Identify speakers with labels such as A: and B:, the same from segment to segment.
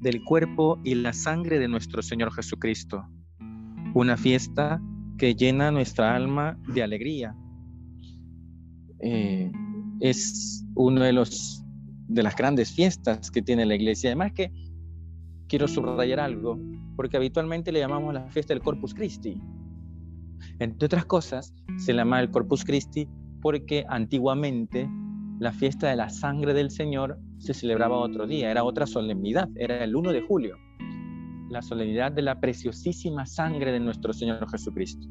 A: del cuerpo y la sangre de nuestro Señor Jesucristo. Una fiesta que llena nuestra alma de alegría. Eh, es uno de de las grandes fiestas que tiene la iglesia. Además que quiero subrayar algo, porque habitualmente le llamamos la fiesta del Corpus Christi. Entre otras cosas, se llama el Corpus Christi porque antiguamente la fiesta de la sangre del Señor se celebraba otro día, era otra solemnidad, era el 1 de julio, la solemnidad de la preciosísima sangre de nuestro Señor Jesucristo.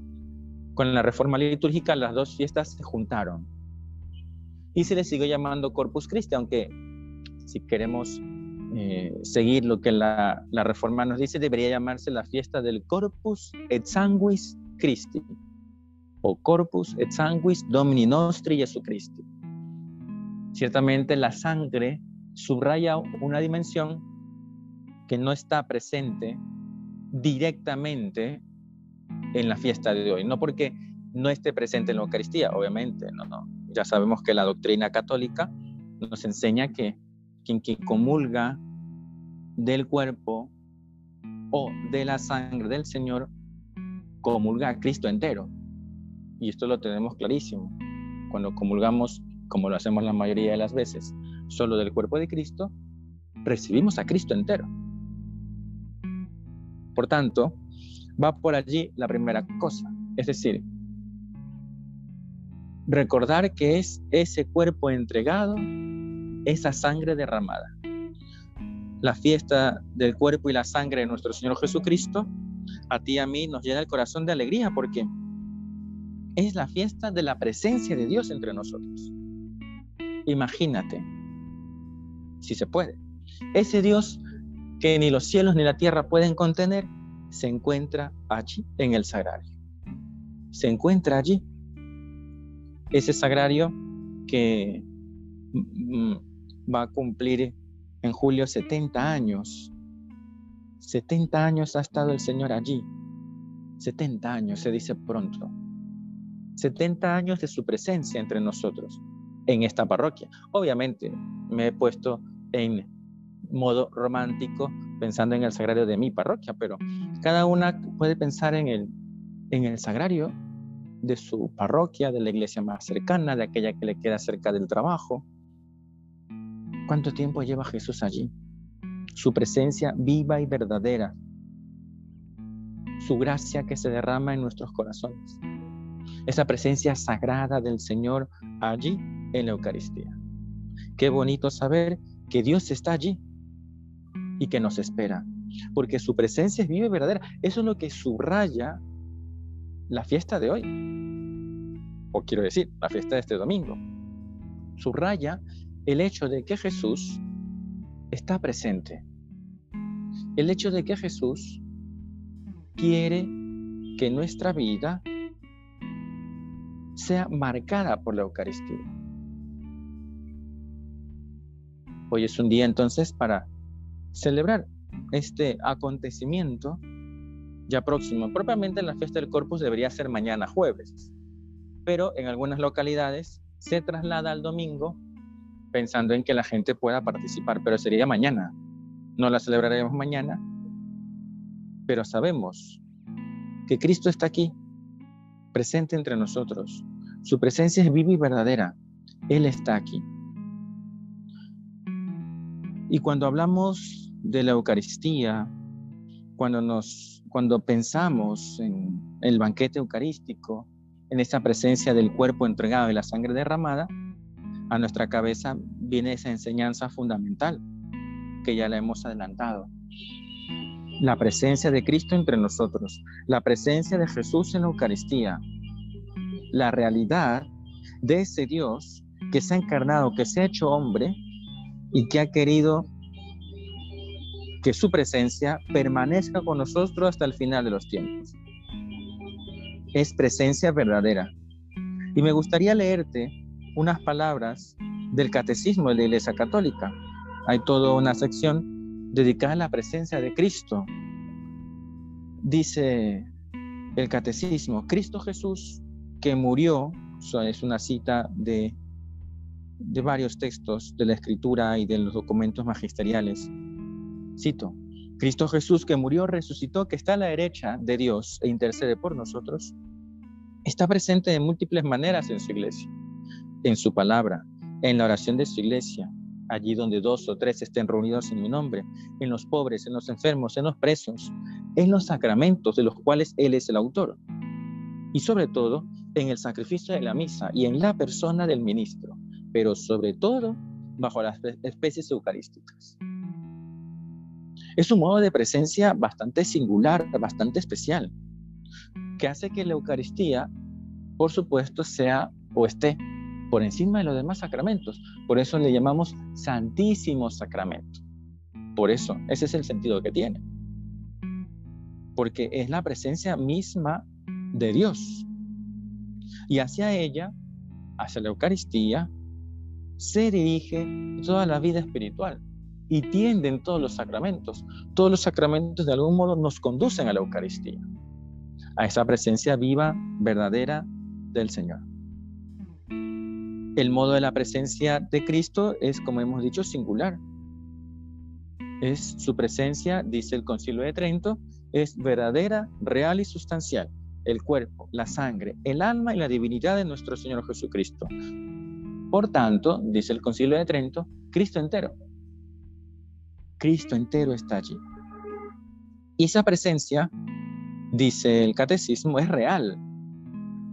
A: Con la reforma litúrgica las dos fiestas se juntaron y se le siguió llamando Corpus Christi, aunque si queremos eh, seguir lo que la, la, reforma nos dice, debería llamarse la fiesta del Corpus et Sanguis Christi o Corpus et Sanguis Domini Nostri Jesu Christi. Ciertamente la sangre subraya una dimensión que no está presente directamente en la fiesta de hoy. No porque no esté presente en la Eucaristía, obviamente, no, no. Ya sabemos que la doctrina católica nos enseña que quien comulga del cuerpo o de la sangre del Señor comulga a Cristo entero. Y esto lo tenemos clarísimo. Cuando comulgamos, como lo hacemos la mayoría de las veces, solo del cuerpo de Cristo, recibimos a Cristo entero. Por tanto, va por allí la primera cosa, es decir, recordar que es ese cuerpo entregado, esa sangre derramada. La fiesta del cuerpo y la sangre de nuestro Señor Jesucristo, a ti y a mí nos llena el corazón de alegría porque es la fiesta de la presencia de Dios entre nosotros. Imagínate, si se puede. Ese Dios que ni los cielos ni la tierra pueden contener, se encuentra allí en el sagrario. Se encuentra allí. Ese sagrario que mm, va a cumplir en julio 70 años. 70 años ha estado el Señor allí. 70 años, se dice pronto. 70 años de su presencia entre nosotros en esta parroquia. Obviamente me he puesto en modo romántico pensando en el sagrario de mi parroquia, pero cada una puede pensar en el, en el sagrario de su parroquia, de la iglesia más cercana, de aquella que le queda cerca del trabajo. ¿Cuánto tiempo lleva Jesús allí? Su presencia viva y verdadera, su gracia que se derrama en nuestros corazones, esa presencia sagrada del Señor allí en la Eucaristía. Qué bonito saber que Dios está allí y que nos espera, porque su presencia es viva y verdadera. Eso es lo que subraya la fiesta de hoy, o quiero decir, la fiesta de este domingo. Subraya el hecho de que Jesús está presente, el hecho de que Jesús quiere que nuestra vida sea marcada por la Eucaristía. Hoy es un día entonces para celebrar este acontecimiento ya próximo. Propiamente la fiesta del Corpus debería ser mañana jueves, pero en algunas localidades se traslada al domingo pensando en que la gente pueda participar, pero sería mañana. No la celebraremos mañana, pero sabemos que Cristo está aquí, presente entre nosotros. Su presencia es viva y verdadera. Él está aquí. Y cuando hablamos de la Eucaristía, cuando, nos, cuando pensamos en el banquete eucarístico, en esa presencia del cuerpo entregado y la sangre derramada, a nuestra cabeza viene esa enseñanza fundamental que ya la hemos adelantado. La presencia de Cristo entre nosotros, la presencia de Jesús en la Eucaristía, la realidad de ese Dios que se ha encarnado, que se ha hecho hombre y que ha querido que su presencia permanezca con nosotros hasta el final de los tiempos. Es presencia verdadera. Y me gustaría leerte unas palabras del Catecismo de la Iglesia Católica. Hay toda una sección dedicada a la presencia de Cristo. Dice el Catecismo, Cristo Jesús que murió, es una cita de, de varios textos de la Escritura y de los documentos magisteriales, Cito, Cristo Jesús que murió, resucitó, que está a la derecha de Dios e intercede por nosotros, está presente de múltiples maneras en su iglesia, en su palabra, en la oración de su iglesia, allí donde dos o tres estén reunidos en mi nombre, en los pobres, en los enfermos, en los presos, en los sacramentos de los cuales Él es el autor, y sobre todo en el sacrificio de la misa y en la persona del ministro, pero sobre todo bajo las especies eucarísticas. Es un modo de presencia bastante singular, bastante especial, que hace que la Eucaristía, por supuesto, sea o esté por encima de los demás sacramentos. Por eso le llamamos Santísimo Sacramento. Por eso, ese es el sentido que tiene. Porque es la presencia misma de Dios. Y hacia ella, hacia la Eucaristía, se dirige toda la vida espiritual y tienden todos los sacramentos. Todos los sacramentos de algún modo nos conducen a la Eucaristía, a esa presencia viva, verdadera del Señor. El modo de la presencia de Cristo es, como hemos dicho, singular. Es su presencia, dice el Concilio de Trento, es verdadera, real y sustancial. El cuerpo, la sangre, el alma y la divinidad de nuestro Señor Jesucristo. Por tanto, dice el Concilio de Trento, Cristo entero, Cristo entero está allí. Y esa presencia, dice el catecismo, es real,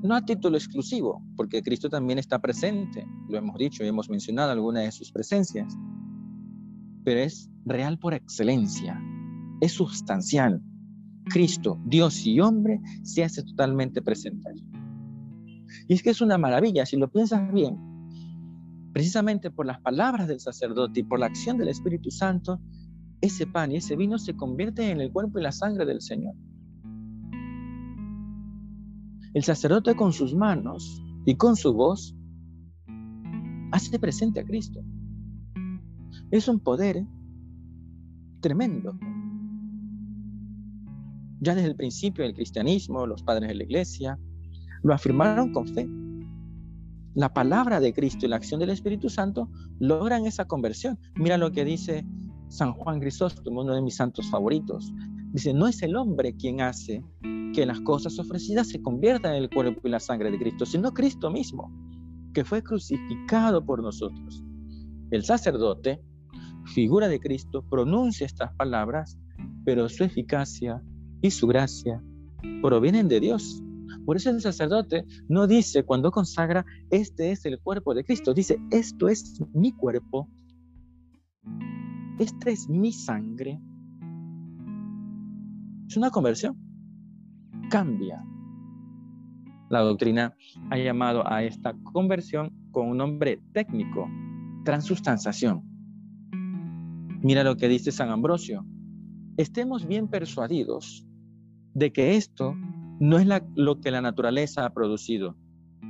A: no a título exclusivo, porque Cristo también está presente, lo hemos dicho y hemos mencionado algunas de sus presencias, pero es real por excelencia, es sustancial. Cristo, Dios y hombre, se hace totalmente presente. Y es que es una maravilla, si lo piensas bien, precisamente por las palabras del sacerdote y por la acción del Espíritu Santo, ese pan y ese vino se convierten en el cuerpo y la sangre del Señor. El sacerdote con sus manos y con su voz hace presente a Cristo. Es un poder tremendo. Ya desde el principio del cristianismo, los padres de la iglesia lo afirmaron con fe. La palabra de Cristo y la acción del Espíritu Santo logran esa conversión. Mira lo que dice San Juan Crisóstomo, uno de mis santos favoritos, dice, no es el hombre quien hace que las cosas ofrecidas se conviertan en el cuerpo y la sangre de Cristo, sino Cristo mismo, que fue crucificado por nosotros. El sacerdote, figura de Cristo, pronuncia estas palabras, pero su eficacia y su gracia provienen de Dios. Por eso el sacerdote no dice cuando consagra, este es el cuerpo de Cristo, dice, esto es mi cuerpo esta es mi sangre. Es una conversión. Cambia. La doctrina ha llamado a esta conversión con un nombre técnico, transustanciación. Mira lo que dice San Ambrosio. Estemos bien persuadidos de que esto no es lo que la naturaleza ha producido,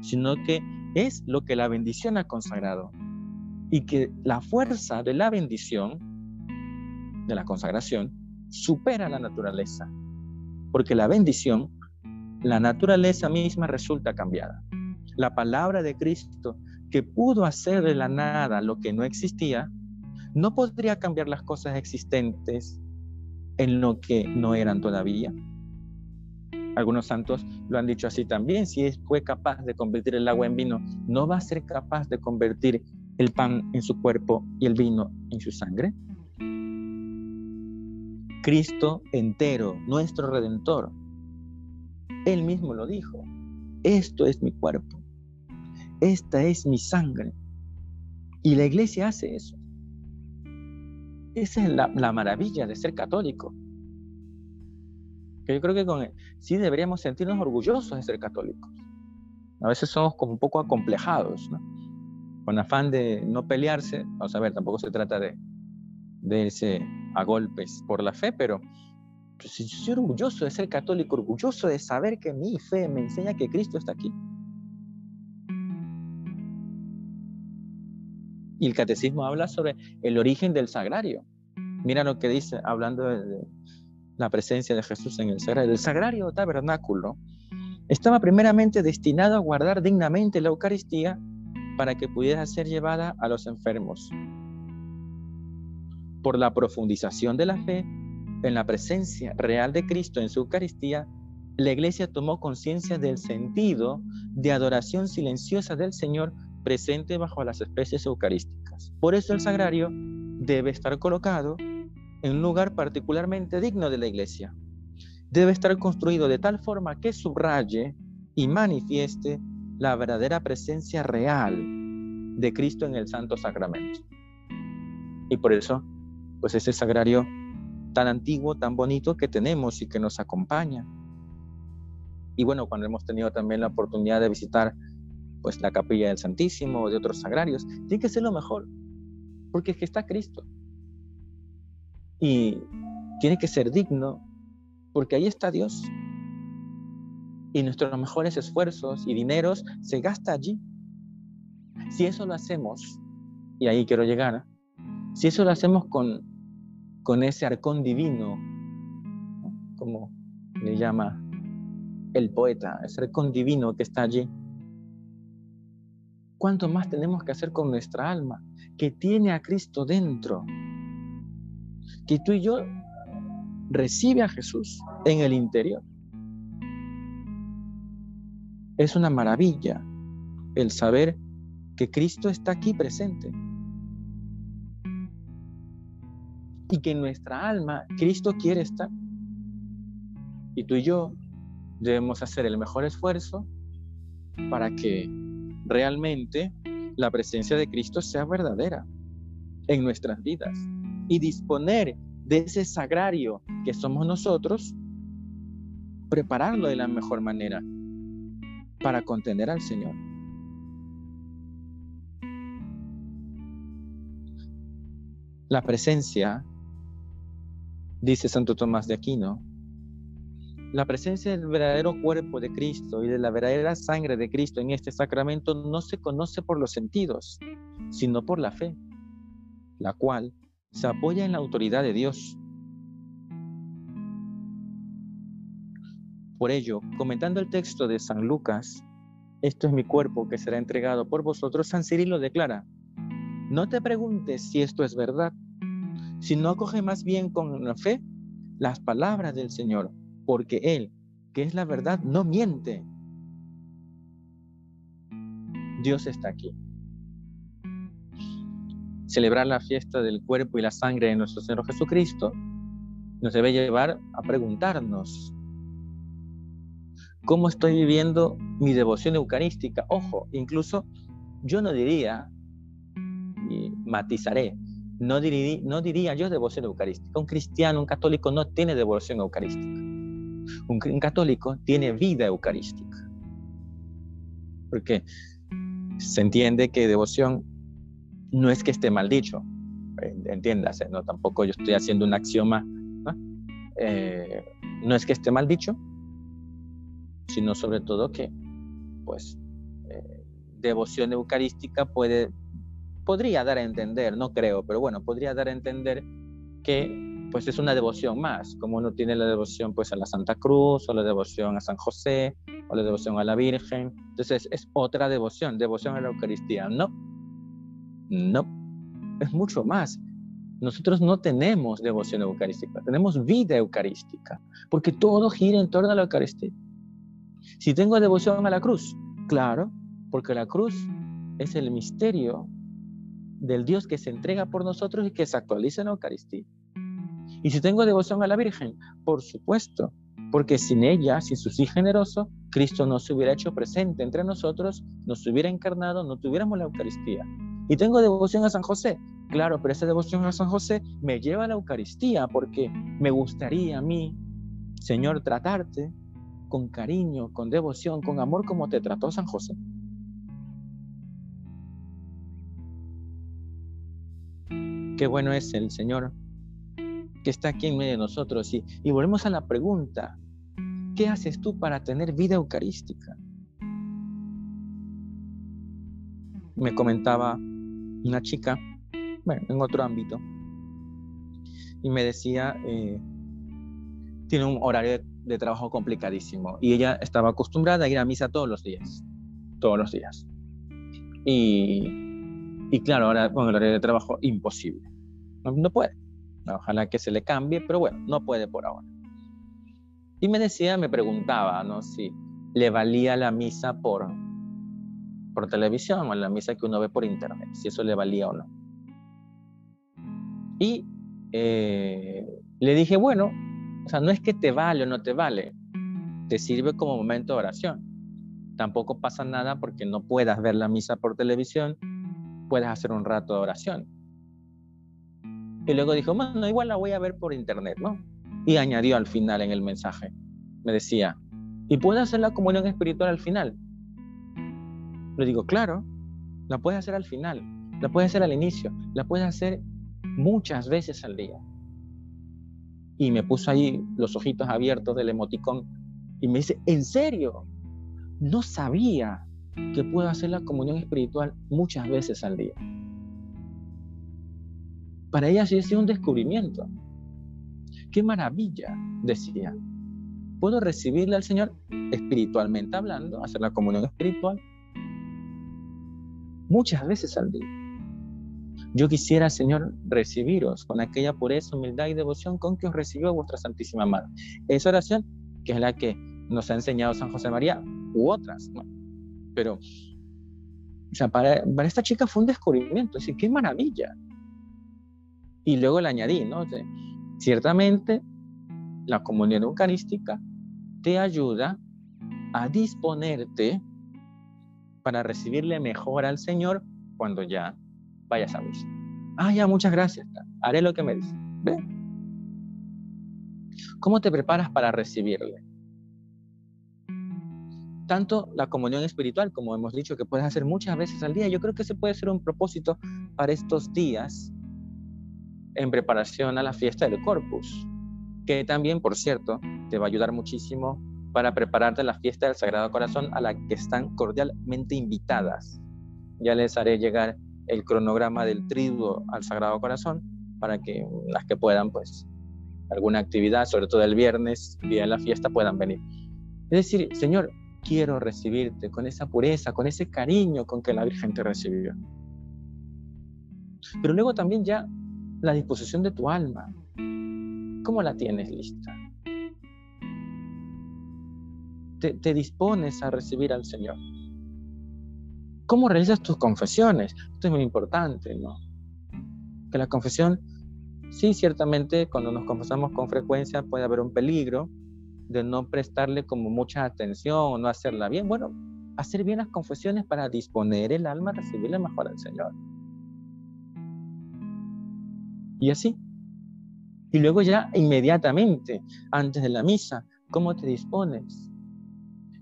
A: sino que es lo que la bendición ha consagrado. Y que la fuerza de la bendición de la consagración supera la naturaleza, porque la bendición, la naturaleza misma resulta cambiada. La palabra de Cristo, que pudo hacer de la nada lo que no existía, no podría cambiar las cosas existentes en lo que no eran todavía. Algunos santos lo han dicho así también, si fue capaz de convertir el agua en vino, ¿no va a ser capaz de convertir el pan en su cuerpo y el vino en su sangre? Cristo entero, nuestro redentor. Él mismo lo dijo, esto es mi cuerpo, esta es mi sangre. Y la iglesia hace eso. Esa es la, maravilla de ser católico. Que yo creo que con, sí deberíamos sentirnos orgullosos de ser católicos. A veces somos como un poco acomplejados, ¿no? con afán de no pelearse. Vamos a ver, tampoco se trata de, de ese a golpes por la fe, pero pues, yo soy orgulloso de ser católico, orgulloso de saber que mi fe me enseña que Cristo está aquí. Y el catecismo habla sobre el origen del sagrario. Mira lo que dice, hablando de, la presencia de Jesús en el sagrario. El sagrario tabernáculo estaba primeramente destinado a guardar dignamente la Eucaristía para que pudiera ser llevada a los enfermos. Por la profundización de la fe en la presencia real de Cristo en su Eucaristía, la Iglesia tomó conciencia del sentido de adoración silenciosa del Señor presente bajo las especies eucarísticas. Por eso el sagrario debe estar colocado en un lugar particularmente digno de la iglesia. Debe estar construido de tal forma que subraye y manifieste la verdadera presencia real de Cristo en el Santo Sacramento. Y por eso, pues ese sagrario tan antiguo, tan bonito que tenemos y que nos acompaña. Y bueno, cuando hemos tenido también la oportunidad de visitar pues la capilla del Santísimo o de otros sagrarios, tiene que ser lo mejor, porque es que está Cristo. Y tiene que ser digno, porque ahí está Dios. Y nuestros mejores esfuerzos y dineros se gasta allí. Si eso lo hacemos, y ahí quiero llegar, si eso lo hacemos con, con ese arcón divino, como le llama el poeta, ese arcón divino que está allí, ¿Cuánto más tenemos que hacer con nuestra alma, que tiene a Cristo dentro? Que tú y yo recibe a Jesús en el interior. Es una maravilla el saber que Cristo está aquí presente. Y que en nuestra alma Cristo quiere estar. Y tú y yo debemos hacer el mejor esfuerzo para que realmente la presencia de Cristo sea verdadera en nuestras vidas y disponer de ese sagrario que somos nosotros, prepararlo de la mejor manera para contener al Señor. La presencia, dice Santo Tomás de Aquino, la presencia del verdadero cuerpo de Cristo y de la verdadera sangre de Cristo en este sacramento no se conoce por los sentidos, sino por la fe, la cual se apoya en la autoridad de Dios. Por ello, comentando el texto de San Lucas, esto es mi cuerpo que será entregado por vosotros, San Cirilo declara, no te preguntes si esto es verdad, sino acoge más bien con la fe las palabras del Señor porque Él, que es la verdad, no miente. Dios está aquí. Celebrar la fiesta del cuerpo y la sangre de nuestro Señor Jesucristo nos debe llevar a preguntarnos, ¿cómo estoy viviendo mi devoción eucarística? Ojo, incluso yo no diría, matizaré, no diría, no diría yo devoción eucarística. Un cristiano, un católico no tiene devoción eucarística. Un, católico tiene vida eucarística. Porque se entiende que devoción no es que esté mal dicho, entiéndase, ¿no? Tampoco yo estoy haciendo un axioma, ¿no? Eh, no es que esté mal dicho, sino sobre todo que, pues, eh, devoción eucarística puede, podría dar a entender, no creo, pero bueno, podría dar a entender que pues es una devoción más, como uno tiene la devoción pues a la Santa Cruz, o la devoción a San José, o la devoción a la Virgen. Entonces es otra devoción, devoción a la Eucaristía. No, no, es mucho más. Nosotros no tenemos devoción eucarística, tenemos vida eucarística, porque todo gira en torno a la Eucaristía. Si tengo devoción a la cruz, claro, porque la cruz es el misterio del Dios que se entrega por nosotros y que se actualiza en la Eucaristía. Y si tengo devoción a la Virgen, por supuesto, porque sin ella, sin su sí generoso, Cristo no se hubiera hecho presente entre nosotros, no se hubiera encarnado, no tuviéramos la Eucaristía. Y tengo devoción a San José, claro, pero esa devoción a San José me lleva a la Eucaristía porque me gustaría a mí, Señor, tratarte con cariño, con devoción, con amor como te trató San José. Qué bueno es el Señor que está aquí en medio de nosotros. Y, y volvemos a la pregunta, ¿qué haces tú para tener vida eucarística? Me comentaba una chica, bueno, en otro ámbito, y me decía, eh, tiene un horario de, trabajo complicadísimo y ella estaba acostumbrada a ir a misa todos los días, todos los días. Y, y claro, ahora con el horario de trabajo imposible, no, puede. Ojalá que se le cambie, pero bueno, no puede por ahora. Y me decía, me preguntaba, ¿no? Si le valía la misa por, por televisión o la misa que uno ve por internet, si eso le valía o no. Y eh, le dije, bueno, o sea, no es que te vale o no te vale, te sirve como momento de oración. Tampoco pasa nada porque no puedas ver la misa por televisión, puedes hacer un rato de oración. Y luego dijo, bueno, igual la voy a ver por internet, ¿no? Y añadió al final en el mensaje, me decía, ¿y puedo hacer la comunión espiritual al final? Le digo, claro, la puedes hacer al final, la puedes hacer al inicio, la puedes hacer muchas veces al día. Y me puso ahí los ojitos abiertos del emoticón y me dice, ¿en serio? No sabía que puedo hacer la comunión espiritual muchas veces al día. Para ella sí sido un descubrimiento. ¡Qué maravilla! decía. Puedo recibirle al Señor espiritualmente hablando, hacer la comunión espiritual muchas veces al día. Yo quisiera, Señor, recibiros con aquella pureza, humildad y devoción con que os recibió vuestra Santísima Madre. Esa oración, que es la que nos ha enseñado San José María, u otras, Pero, o sea, para, esta chica fue un descubrimiento, es qué maravilla. Y luego le añadí, ¿no? ciertamente, la comunión eucarística te ayuda a disponerte para recibirle mejor al Señor cuando ya vayas a misa. Ah, ya, muchas gracias. Haré lo que me dice. ¿Cómo te preparas para recibirle? Tanto la comunión espiritual, como hemos dicho, que puedes hacer muchas veces al día. Yo creo que ese puede ser un propósito para estos días en preparación a la fiesta del Corpus, que también, por cierto, te va a ayudar muchísimo para prepararte la fiesta del Sagrado Corazón a la que están cordialmente invitadas. Ya les haré llegar el cronograma del triduo al Sagrado Corazón para que las que puedan, pues, alguna actividad, sobre todo el viernes, día de la fiesta, puedan venir. Es decir, Señor, quiero recibirte con esa pureza, con ese cariño con que la Virgen te recibió. Pero luego también ya la disposición de tu alma. ¿Cómo la tienes lista? Te, te dispones a recibir al Señor. ¿Cómo realizas tus confesiones? Esto es muy importante, ¿no? Que la confesión, sí, ciertamente cuando nos confesamos con frecuencia puede haber un peligro de no prestarle como mucha atención o no hacerla bien. Bueno, hacer bien las confesiones para disponer el alma a recibirle mejor al Señor. Y así. Y luego ya inmediatamente, antes de la misa, ¿cómo te dispones?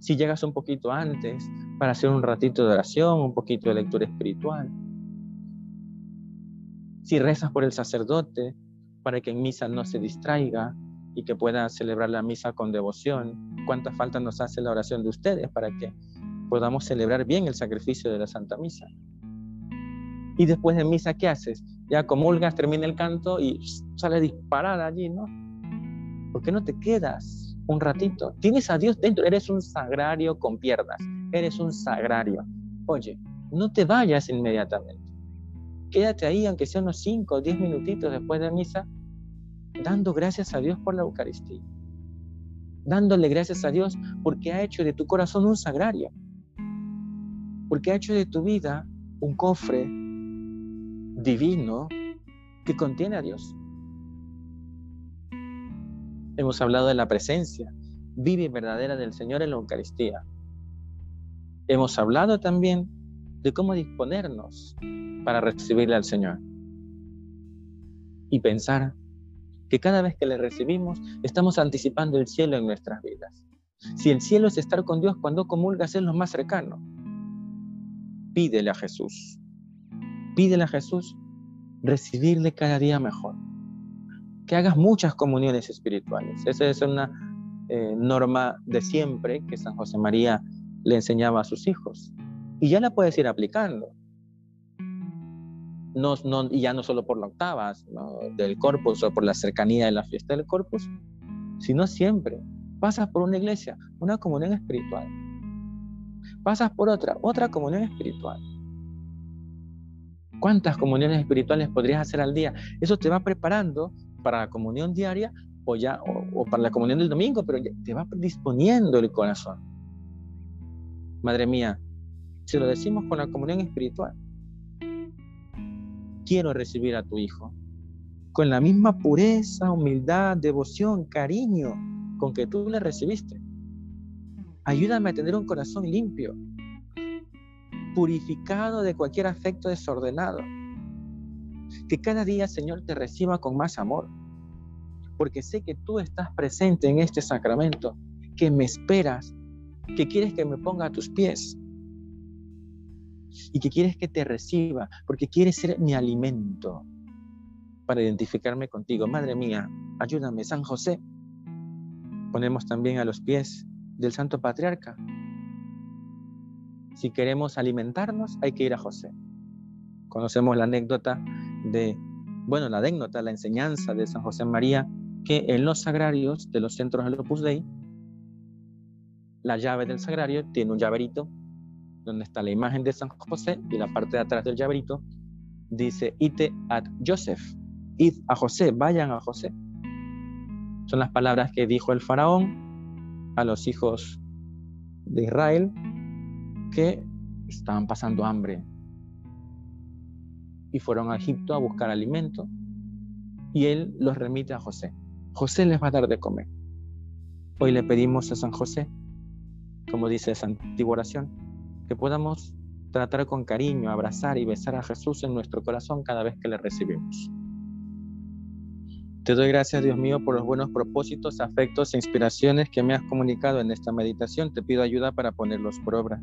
A: Si llegas un poquito antes, para hacer un ratito de oración, un poquito de lectura espiritual. Si rezas por el sacerdote, para que en misa no se distraiga y que pueda celebrar la misa con devoción. ¿Cuánta falta nos hace la oración de ustedes para que podamos celebrar bien el sacrificio de la Santa Misa? Y después de misa, ¿qué haces? Ya comulgas, termina el canto y sale disparada allí, ¿no? ¿Por qué no te quedas un ratito? Tienes a Dios dentro, eres un sagrario con piernas eres un sagrario. Oye, no te vayas inmediatamente. Quédate ahí, aunque sea unos 5 o 10 minutitos después de misa, dando gracias a Dios por la Eucaristía. Dándole gracias a Dios porque ha hecho de tu corazón un sagrario. Porque ha hecho de tu vida un cofre divino que contiene a Dios. Hemos hablado de la presencia viva y verdadera del Señor en la Eucaristía. Hemos hablado también de cómo disponernos para recibirle al Señor. Y pensar que cada vez que le recibimos estamos anticipando el cielo en nuestras vidas. Si el cielo es estar con Dios cuando comulgas es lo más cercano. Pídele a Jesús. Pídele a Jesús recibirle cada día mejor. Que hagas muchas comuniones espirituales. Esa es una eh, norma de siempre que San José María le enseñaba a sus hijos. Y ya la puedes ir aplicando. No, no, y ya no solo por la octava del corpus o por la cercanía de la fiesta del corpus, sino siempre. Pasas por una iglesia, una comunión espiritual. Pasas por otra, otra comunión espiritual. ¿Cuántas comuniones espirituales podrías hacer al día? Eso te va preparando para la comunión diaria o ya o, para la comunión del domingo, pero te va disponiendo el corazón. Madre mía, si lo decimos con la comunión espiritual, quiero recibir a tu hijo con la misma pureza, humildad, devoción, cariño con que tú le recibiste. Ayúdame a tener un corazón limpio, purificado de cualquier afecto desordenado. Que cada día, Señor, te reciba con más amor, porque sé que tú estás presente en este sacramento, que me esperas, que quieres que me ponga a tus pies y que quieres que te reciba, porque quieres ser mi alimento para identificarme contigo. Madre mía, ayúdame, San José. Ponemos también a los pies del Santo Patriarca si queremos alimentarnos, hay que ir a José. Conocemos la anécdota de, bueno, la anécdota, la enseñanza de San José María, que en los sagrarios de los centros del Opus Dei, la llave del sagrario tiene un llaverito donde está la imagen de San José y la parte de atrás del llaverito dice, ite ad Joseph, id a José, vayan a José. Son las palabras que dijo el faraón a los hijos de Israel que estaban pasando hambre y fueron a Egipto a buscar alimento y él los remite a José. José les va a dar de comer. Hoy le pedimos a San José, como dice esa antigua oración, que podamos tratar con cariño, abrazar y besar a Jesús en nuestro corazón cada vez que le recibimos. Te doy gracias, Dios mío, por los buenos propósitos, afectos e inspiraciones que me has comunicado en esta meditación. Te pido ayuda para ponerlos por obra.